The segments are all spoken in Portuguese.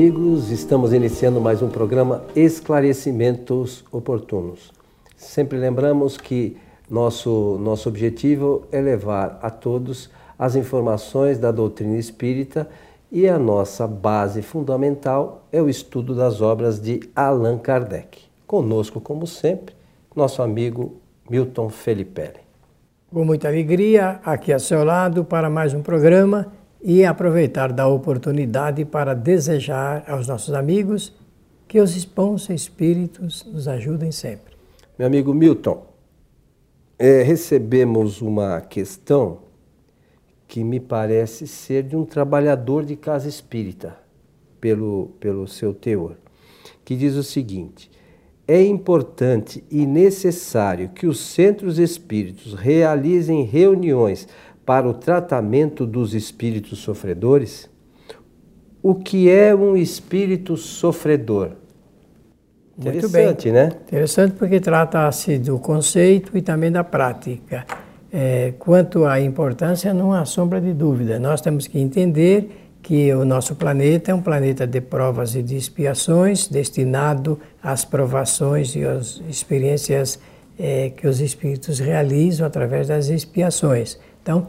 amigos, estamos iniciando mais um programa Esclarecimentos Oportunos. Sempre lembramos que nosso, nosso objetivo é levar a todos as informações da doutrina espírita e a nossa base fundamental é o estudo das obras de Allan Kardec. Conosco, como sempre, nosso amigo Milton Felipe. Com muita alegria, aqui ao seu lado para mais um programa e aproveitar da oportunidade para desejar aos nossos amigos que os bons espíritos nos ajudem sempre. Meu amigo Milton, é, recebemos uma questão que me parece ser de um trabalhador de casa espírita, pelo, pelo seu teor, que diz o seguinte: é importante e necessário que os centros espíritos realizem reuniões para o tratamento dos espíritos sofredores? O que é um espírito sofredor? Interessante, né? Interessante porque trata-se do conceito e também da prática. É, quanto à importância, não há sombra de dúvida. Nós temos que entender que o nosso planeta é um planeta de provas e de expiações, destinado às provações e às experiências é, que os espíritos realizam através das expiações. Então,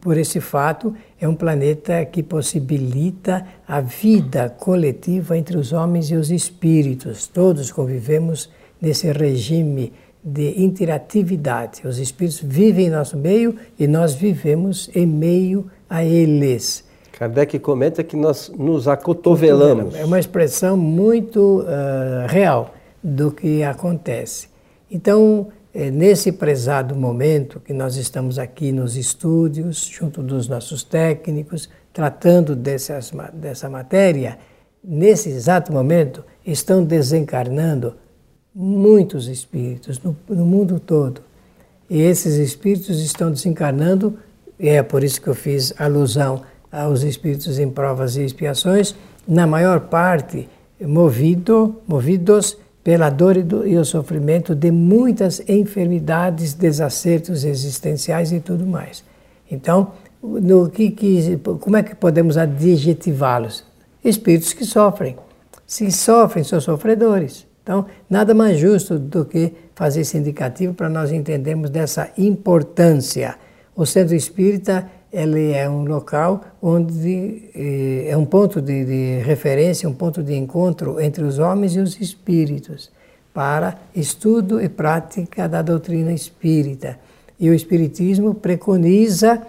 por esse fato, é um planeta que possibilita a vida coletiva entre os homens e os espíritos. Todos convivemos nesse regime de interatividade. Os espíritos vivem em nosso meio e nós vivemos em meio a eles. Kardec comenta que nós nos acotovelamos. É uma expressão muito uh, real do que acontece. Então, é nesse prezado momento que nós estamos aqui nos estúdios, junto dos nossos técnicos, tratando dessas, dessa matéria, nesse exato momento estão desencarnando muitos espíritos no, no mundo todo. E esses espíritos estão desencarnando, e é por isso que eu fiz alusão aos espíritos em provas e expiações, na maior parte movido, movidos pela dor e, do, e o sofrimento de muitas enfermidades, desacertos existenciais e tudo mais. Então, no que, que, como é que podemos adjetivá-los? Espíritos que sofrem. Se sofrem, são sofredores. Então, nada mais justo do que fazer esse indicativo para nós entendermos dessa importância. O centro espírita ele é um local onde eh, é um ponto de, de, referência, um ponto de encontro entre os homens e os espíritos para estudo e prática da doutrina espírita. E o espiritismo preconiza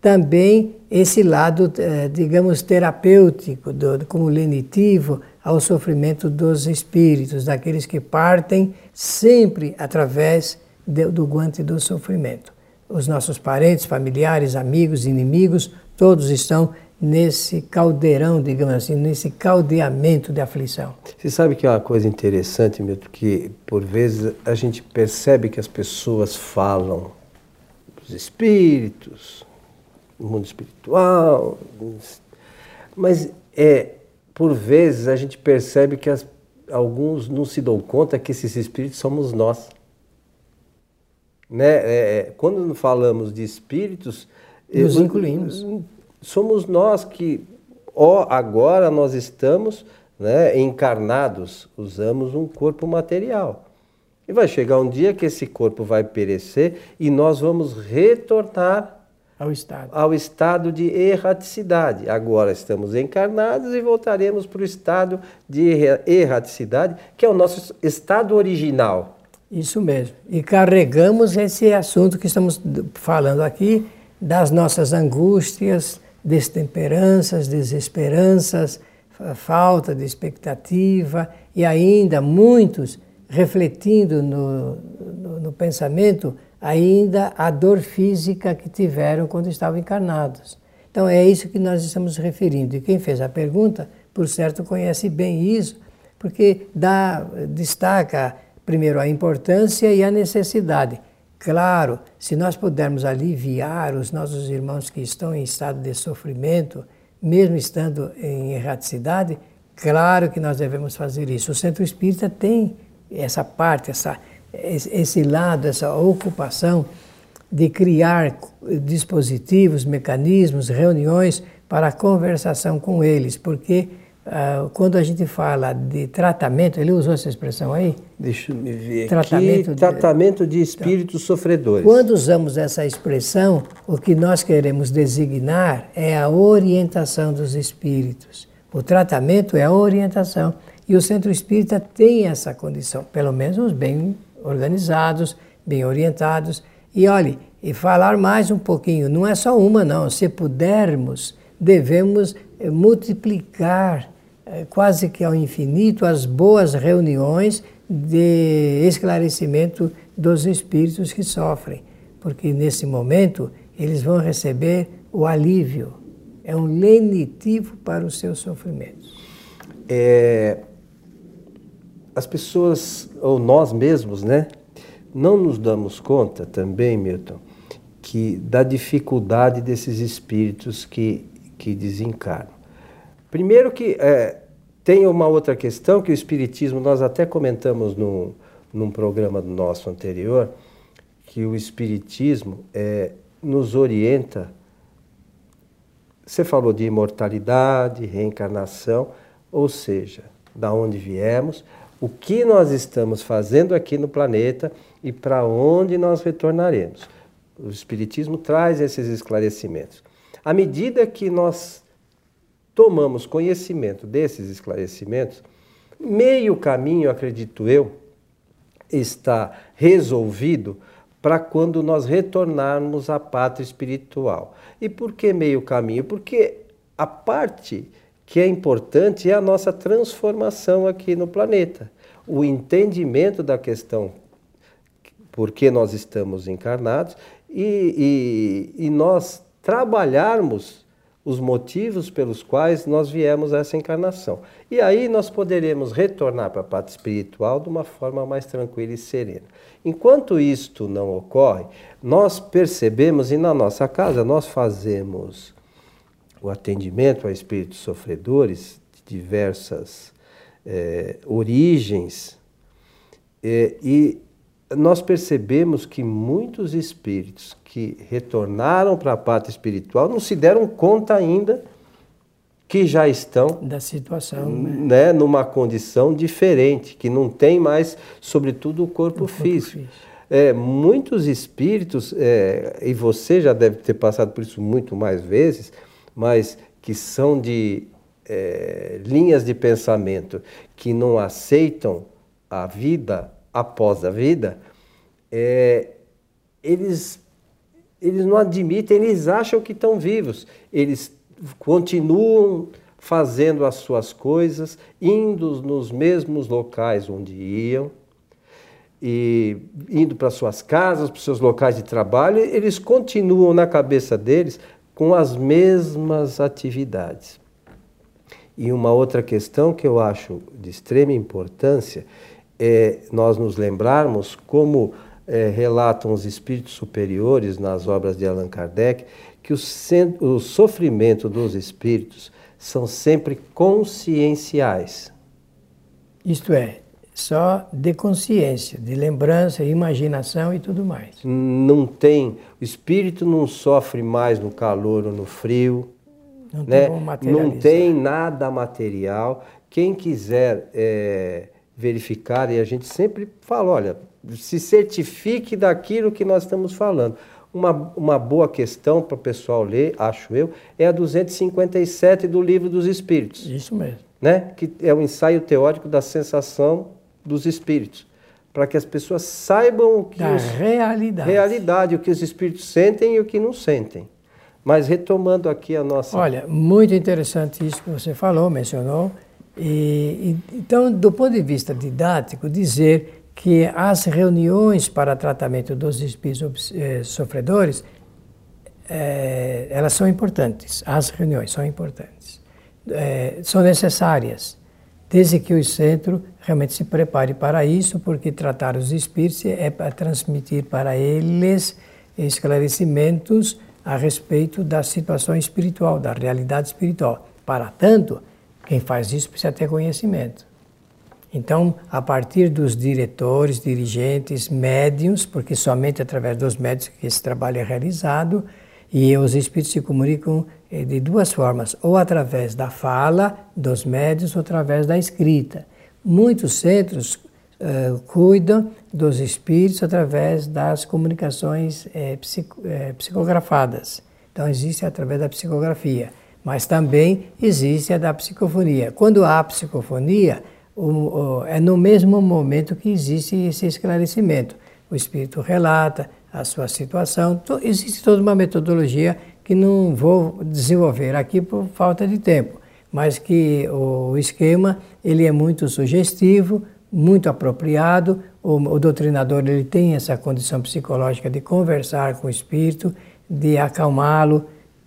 também esse lado, eh, digamos, terapêutico, do, como lenitivo, ao sofrimento dos espíritos, daqueles que partem sempre através do guante do sofrimento. Os nossos parentes, familiares, amigos, inimigos, todos estão nesse caldeirão, digamos assim, nesse caldeamento de aflição. Você sabe que é uma coisa interessante, Milton, que por vezes a gente percebe que as pessoas falam dos espíritos, do mundo espiritual, mas é por vezes a gente percebe que as, alguns não se dão conta que esses espíritos somos nós. Né? É, é quando falamos de espíritos, nos incluímos. Somos nós que, ó, agora nós estamos né, encarnados, usamos um corpo material. E vai chegar um dia que esse corpo vai perecer e nós vamos retornar ao estado. Ao estado de erraticidade. Agora estamos encarnados e voltaremos para o estado de erraticidade, que é o nosso estado original. Isso mesmo. E carregamos esse assunto que estamos falando aqui, das nossas angústias, destemperanças, desesperanças, falta de expectativa e ainda muitos refletindo no, no, no pensamento ainda a dor física que tiveram quando estavam encarnados. Então é isso que nós estamos referindo. E quem fez a pergunta, por certo, conhece bem isso, porque dá, destaca primeiro a importância e a necessidade. Claro, se nós pudermos aliviar os nossos irmãos que estão em estado de sofrimento, mesmo estando em erraticidade, claro que nós devemos fazer isso. O centro espírita tem essa parte, essa esse lado, essa ocupação de criar dispositivos, mecanismos, reuniões para a conversação com eles, porque uh, quando a gente fala de tratamento, ele usou essa expressão aí? Deixa eu me ver tratamento aqui. De, tratamento de espíritos então, sofredores. Quando usamos essa expressão, o que nós queremos designar é a orientação dos espíritos. O tratamento é a orientação. E o centro espírita tem essa condição, pelo menos bem organizados, bem orientados. E olhe, e falar mais um pouquinho, não é só uma, não. Se pudermos, devemos eh, multiplicar quase que ao infinito as boas reuniões de esclarecimento dos espíritos que sofrem, porque nesse momento eles vão receber o alívio, é um lenitivo para os seus sofrimentos. É, as pessoas, ou nós mesmos, né, não nos damos conta também, Milton, que da dificuldade desses espíritos que, que desencarnam. Primeiro que é, tem uma outra questão que o Espiritismo, nós até comentamos no, num programa nosso anterior, que o Espiritismo é, nos orienta. Você falou de imortalidade, reencarnação, ou seja, da onde viemos, o que nós estamos fazendo aqui no planeta e para onde nós retornaremos. O Espiritismo traz esses esclarecimentos. À medida que nós tomamos conhecimento desses esclarecimentos, meio caminho, acredito eu, está resolvido para quando nós retornarmos à pátria espiritual. E por que meio caminho? Porque a parte que é importante é a nossa transformação aqui no planeta. O entendimento da questão por que nós estamos encarnados e, e, e nós trabalharmos os motivos pelos quais nós viemos a essa encarnação. E aí nós poderemos retornar para a parte espiritual de uma forma mais tranquila e serena. Enquanto isto não ocorre, nós percebemos e na nossa casa nós fazemos o atendimento a espíritos sofredores de diversas é, origens é, e nós percebemos que muitos espíritos que retornaram para a pátria espiritual não se deram conta ainda que já estão da situação, né, né numa condição diferente, que não tem mais, sobretudo, o corpo, o corpo físico. físico. É, muitos espíritos, é, e você já deve ter passado por isso muito mais vezes, mas que são de é, linhas de pensamento que não aceitam a vida após a vida, é, eles, eles não admitem, eles acham que estão vivos, eles continuam fazendo as suas coisas, indo nos mesmos locais onde iam, e indo para suas casas, para seus locais de trabalho, eles continuam na cabeça deles com as mesmas atividades. E uma outra questão que eu acho de extrema importância é nós nos lembrarmos como é, relatam os espíritos superiores nas obras de Allan Kardec, que o, o sofrimento dos espíritos são sempre conscienciais. Isto é, só de consciência, de lembrança, imaginação e tudo mais. Não tem, o espírito não sofre mais no calor ou no frio. Não né? tem, não tem nada material. Quem quiser é, verificar, e a gente sempre fala, olha, se certifique daquilo que nós estamos falando. Uma, uma boa questão para o pessoal ler, acho eu, é a 257 do Livro dos Espíritos. Isso mesmo. Né? Que é o ensaio teórico da sensação dos espíritos. Para que as pessoas saibam o que. Da os, realidade. Realidade, o que os espíritos sentem e o que não sentem. Mas retomando aqui a nossa. Olha, muito interessante isso que você falou, mencionou. E, então, do ponto de vista didático, dizer que as reuniões para tratamento dos espíritos eh, sofredores, eh, elas são importantes, as reuniões são importantes, eh, são necessárias, desde que o centro realmente se prepare para isso, porque tratar os espíritos é para transmitir para eles esclarecimentos a respeito da situação espiritual, da realidade espiritual. Para tanto, quem faz isso precisa ter conhecimento. Então, a partir dos diretores, dirigentes, médiums, porque somente através dos médiums que esse trabalho é realizado, e os espíritos se comunicam é, de duas formas, ou através da fala dos médios ou através da escrita. Muitos centros uh, cuidam dos espíritos através das comunicações é, psico, psicografadas. Então, existe através da psicografia, mas também existe a da psicofonia. Quando há psicofonia, o, o, é no mesmo momento que existe esse esclarecimento. O espírito relata a sua situação, to, existe toda uma metodologia que não vou desenvolver aqui por falta de tempo, mas que o esquema ele é muito sugestivo, muito apropriado. O, o doutrinador ele tem essa condição psicológica de conversar com o espírito, de acalmá-lo,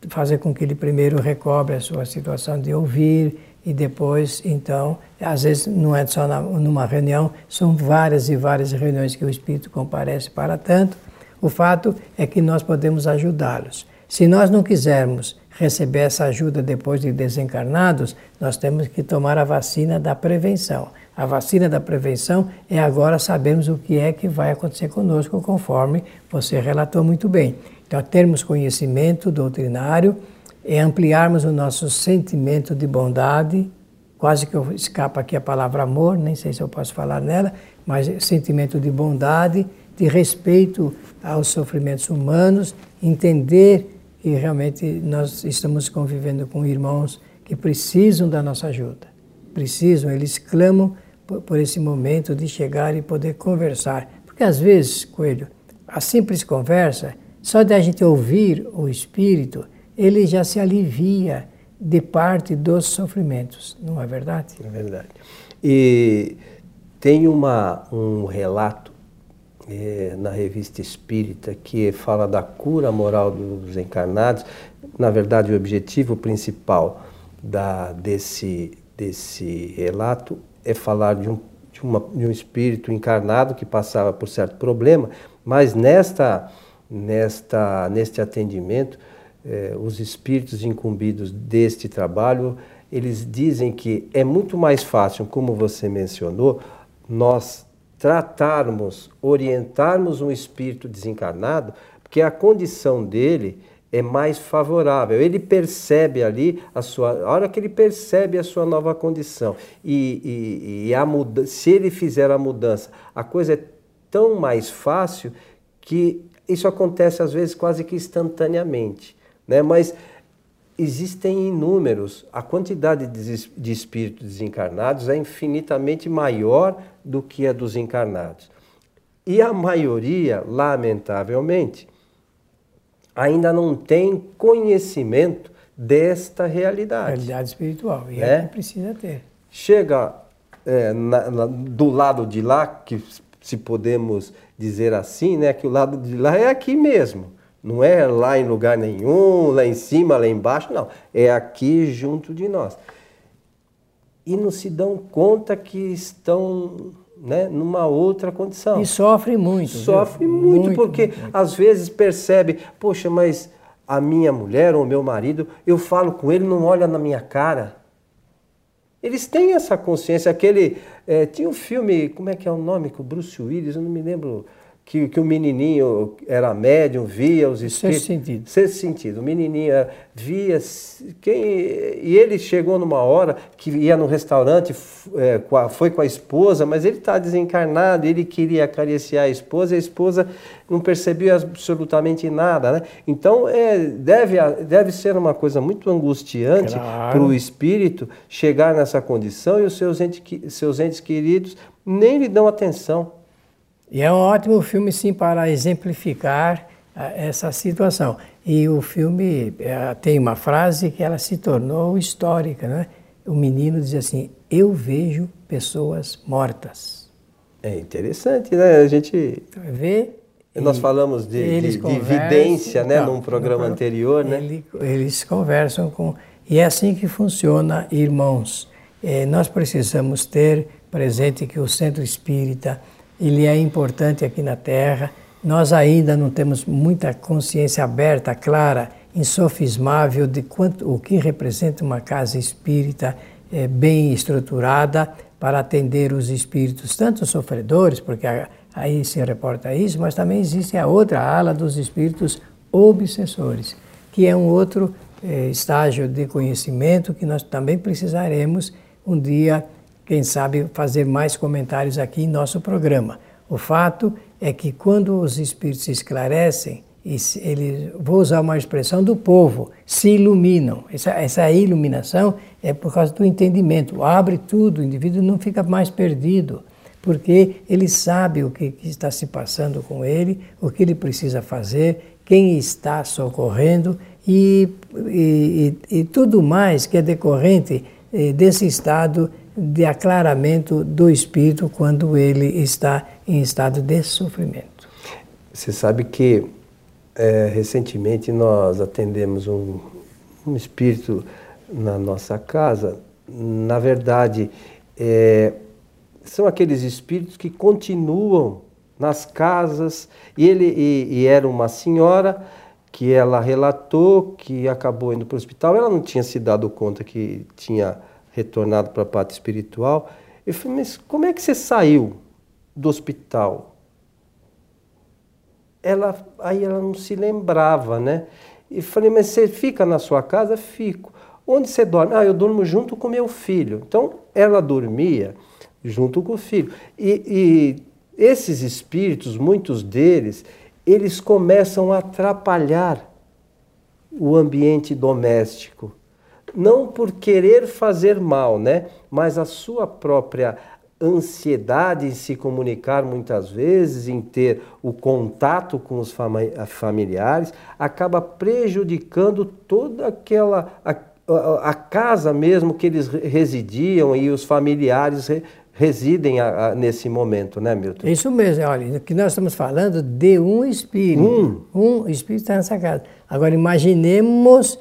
fazer com que ele primeiro recobre a sua situação de ouvir e depois, então, às vezes não é só na, numa reunião, são várias e várias reuniões que o espírito comparece para tanto. O fato é que nós podemos ajudá-los. Se nós não quisermos receber essa ajuda depois de desencarnados, nós temos que tomar a vacina da prevenção. A vacina da prevenção é agora sabermos o que é que vai acontecer conosco, conforme você relatou muito bem. Termos conhecimento doutrinário, é ampliarmos o nosso sentimento de bondade, quase que eu escapa aqui a palavra amor, nem sei se eu posso falar nela, mas sentimento de bondade, de respeito aos sofrimentos humanos, entender que realmente nós estamos convivendo com irmãos que precisam da nossa ajuda. Precisam, eles clamam por, por esse momento de chegar e poder conversar. Porque às vezes, Coelho, a simples conversa, só de a gente ouvir o Espírito, ele já se alivia de parte dos sofrimentos, não é verdade? É verdade. E tem uma, um relato é, na revista Espírita que fala da cura moral dos encarnados. Na verdade, o objetivo principal da, desse, desse relato é falar de um, de, uma, de um espírito encarnado que passava por certo problema, mas nesta, nesta, neste atendimento, eh, os espíritos incumbidos deste trabalho, eles dizem que é muito mais fácil, como você mencionou, nós tratarmos, orientarmos um espírito desencarnado, porque a condição dele é mais favorável. Ele percebe ali a sua, a hora que ele percebe a sua nova condição e, e, e a muda, se ele fizer a mudança, a coisa é tão mais fácil que isso acontece às vezes quase que instantaneamente, né? Mas existem inúmeros, a quantidade de, espíritos desencarnados é infinitamente maior do que a dos encarnados. E a maioria, lamentavelmente, ainda não tem conhecimento desta realidade. Realidade espiritual, e é, é que precisa ter. Chega é, na, na, do lado de lá, que se podemos dizer assim, né, que o lado de lá é aqui mesmo. Não é lá em lugar nenhum, lá em cima, lá embaixo, não. É aqui junto de nós. E não se dão conta que estão né, numa outra condição. E sofre muito. Sofre muito, muito, porque muito, às vezes percebe, poxa, mas a minha mulher ou o meu marido, eu falo com ele, não olha na minha cara. Eles têm essa consciência. Aquele. É, tinha um filme, como é que é o nome? Com o Bruce Willis, eu não me lembro que, que o menininho era médium, via os espíritos. Sexto sentido. Sexto sentido. O menininho via. Quem, e ele chegou numa hora que ia no restaurante, é, foi com a esposa, mas ele está desencarnado, ele queria acariciar a esposa e a esposa não percebia absolutamente nada. Né? Então, é, deve, deve ser uma coisa muito angustiante claro. para o espírito chegar nessa condição e os seus seus entes queridos nem lhe dão atenção. E é um ótimo filme, sim, para exemplificar ah, essa situação. E o filme eh, tem uma frase que ela se tornou histórica, né? O menino diz assim: Eu vejo pessoas mortas. É interessante, né? A gente vê. Nós falamos de, de, de evidência, né, num programa no, anterior, né? Ele, eles conversam com e é assim que funciona, irmãos. É, nós precisamos ter presente que o Centro Espírita ele é importante aqui na Terra. Nós ainda não temos muita consciência aberta, clara, insofismável de quanto o que representa uma casa espírita é, bem estruturada para atender os espíritos, tanto sofredores, porque aí se reporta isso, mas também existe a outra ala dos espíritos obsessores, que é um outro eh, estágio de conhecimento que nós também precisaremos um dia, quem sabe, fazer mais comentários aqui em nosso programa. O fato é que quando os espíritos se esclarecem, ele, vou usar uma expressão do povo, se iluminam. Essa, essa iluminação é por causa do entendimento. Abre tudo, o indivíduo não fica mais perdido, porque ele sabe o que, que está se passando com ele, o que ele precisa fazer, quem está socorrendo e, e, e, e tudo mais que é decorrente eh, desse estado de aclaramento do espírito quando ele está em estado de sofrimento. Você sabe que é, recentemente nós atendemos um, um, espírito na nossa casa. Na verdade, é, são aqueles espíritos que continuam nas casas. E ele e, e era uma senhora que ela relatou que acabou indo para o hospital. Ela não tinha se dado conta que tinha retornado para a parte espiritual. Eu falei, mas como é que você saiu do hospital? Ela, aí ela não se lembrava, né? E falei, mas você fica na sua casa? Fico. Onde você dorme? Ah, eu durmo junto com meu filho. Então, ela dormia junto com o filho. E, e esses espíritos, muitos deles, eles começam a atrapalhar o ambiente doméstico não por querer fazer mal, né? Mas a sua própria ansiedade em se comunicar muitas vezes, em ter o contato com os familiares, acaba prejudicando toda aquela a, a, a casa mesmo que eles residiam e os familiares re, residem a, nesse momento, né, Milton? Isso mesmo, olha, que nós estamos falando de um espírito. Um, um espírito está nessa casa. Agora imaginemos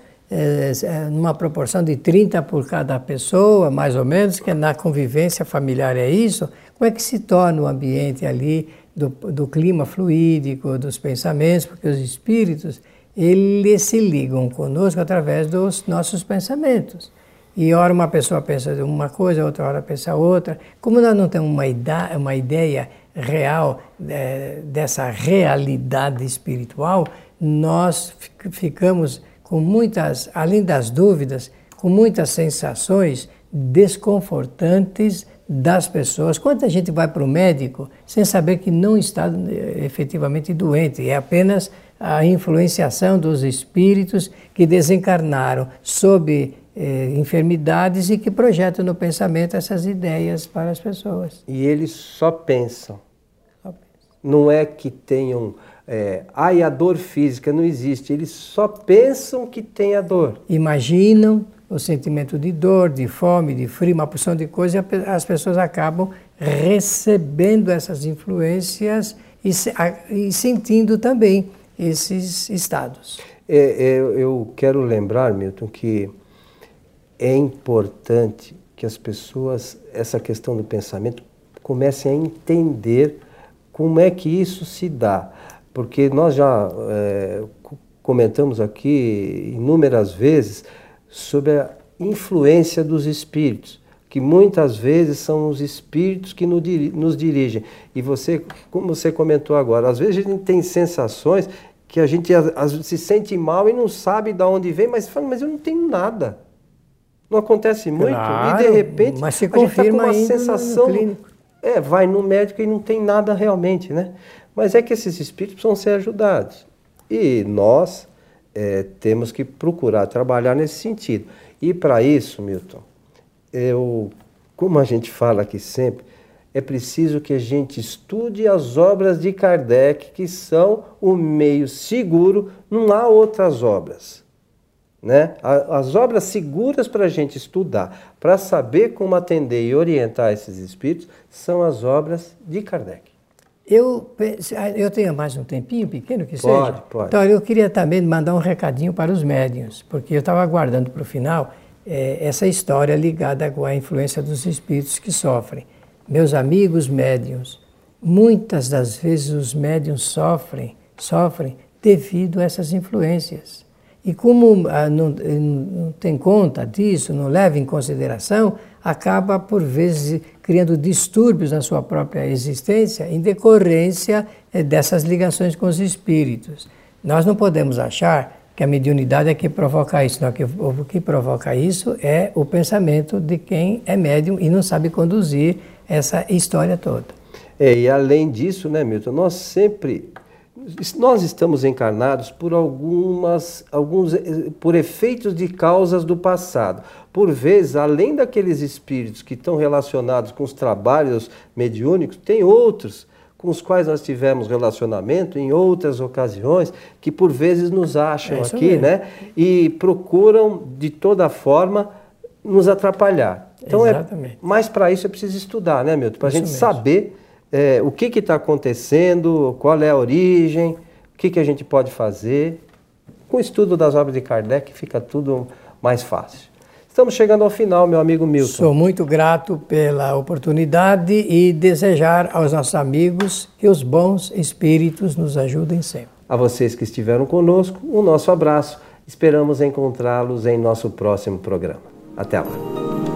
numa proporção de 30 por cada pessoa, mais ou menos, que na convivência familiar é isso, como é que se torna o ambiente ali do, do clima fluídico, dos pensamentos, porque os espíritos, eles se ligam conosco através dos nossos pensamentos. E hora uma pessoa pensa uma coisa, outra hora pensa outra. Como nós não temos uma ideia, uma ideia real é, dessa realidade espiritual, nós ficamos com muitas, além das dúvidas, com muitas sensações desconfortantes das pessoas. Quanta gente vai para o médico sem saber que não está eh, efetivamente doente, é apenas a influenciação dos espíritos que desencarnaram sob eh, enfermidades e que projetam no pensamento essas ideias para as pessoas. E eles só pensam. Não é que tenham é, ai, a dor física não existe. Eles só pensam que tem a dor. Imaginam o sentimento de dor, de fome, de frio, uma porção de coisas, e as pessoas acabam recebendo essas influências e, e sentindo também esses estados. É, é, eu quero lembrar, Milton, que é importante que as pessoas, essa questão do pensamento, comecem a entender como é que isso se dá porque nós já é, comentamos aqui inúmeras vezes sobre a influência dos espíritos, que muitas vezes são os espíritos que nos dirigem. E você, como você comentou agora, às vezes a gente tem sensações que a gente se sente mal e não sabe de onde vem, mas fala, mas eu não tenho nada. Não acontece muito claro, e de repente mas se a gente está com uma sensação, é, vai no médico e não tem nada realmente, né? Mas é que esses espíritos precisam ser ajudados. E nós é, temos que procurar trabalhar nesse sentido. E para isso, Milton, eu, como a gente fala aqui sempre, é preciso que a gente estude as obras de Kardec, que são o meio seguro, não há outras obras. Né? As obras seguras para a gente estudar, para saber como atender e orientar esses espíritos, são as obras de Kardec. Eu, ah, eu tenho mais um tempinho pequeno que pode, seja. Pode. Então, eu queria também mandar um recadinho para os médiuns, porque eu estava aguardando para o final é, essa história ligada com a influência dos espíritos que sofrem. Meus amigos médiuns, muitas das vezes os médiuns sofrem, sofrem devido a essas influências. E como ah, não, não tem conta disso, não leva em consideração, acaba por vezes criando distúrbios na sua própria existência em decorrência eh, dessas ligações com os espíritos. Nós não podemos achar que a mediunidade é que provoca isso. Não, o que provoca isso é o pensamento de quem é médium e não sabe conduzir essa história toda. É, e além disso, né, Milton, nós sempre nós estamos encarnados por algumas alguns por efeitos de causas do passado. Por vezes, além daqueles espíritos que estão relacionados com os trabalhos mediúnicos, tem outros com os quais nós tivemos relacionamento em outras ocasiões, que por vezes nos acham é aqui, mesmo. né? E procuram de toda forma nos atrapalhar. Então é Exatamente. é, mas para isso é preciso estudar, né, Milton? Para a gente mesmo. saber é, o que está acontecendo, qual é a origem, o que, que a gente pode fazer. Com o estudo das obras de Kardec fica tudo mais fácil. Estamos chegando ao final, meu amigo Milton. Sou muito grato pela oportunidade e desejar aos nossos amigos que os bons espíritos nos ajudem sempre. A vocês que estiveram conosco, o nosso abraço. Esperamos encontrá-los em nosso próximo programa. Até lá.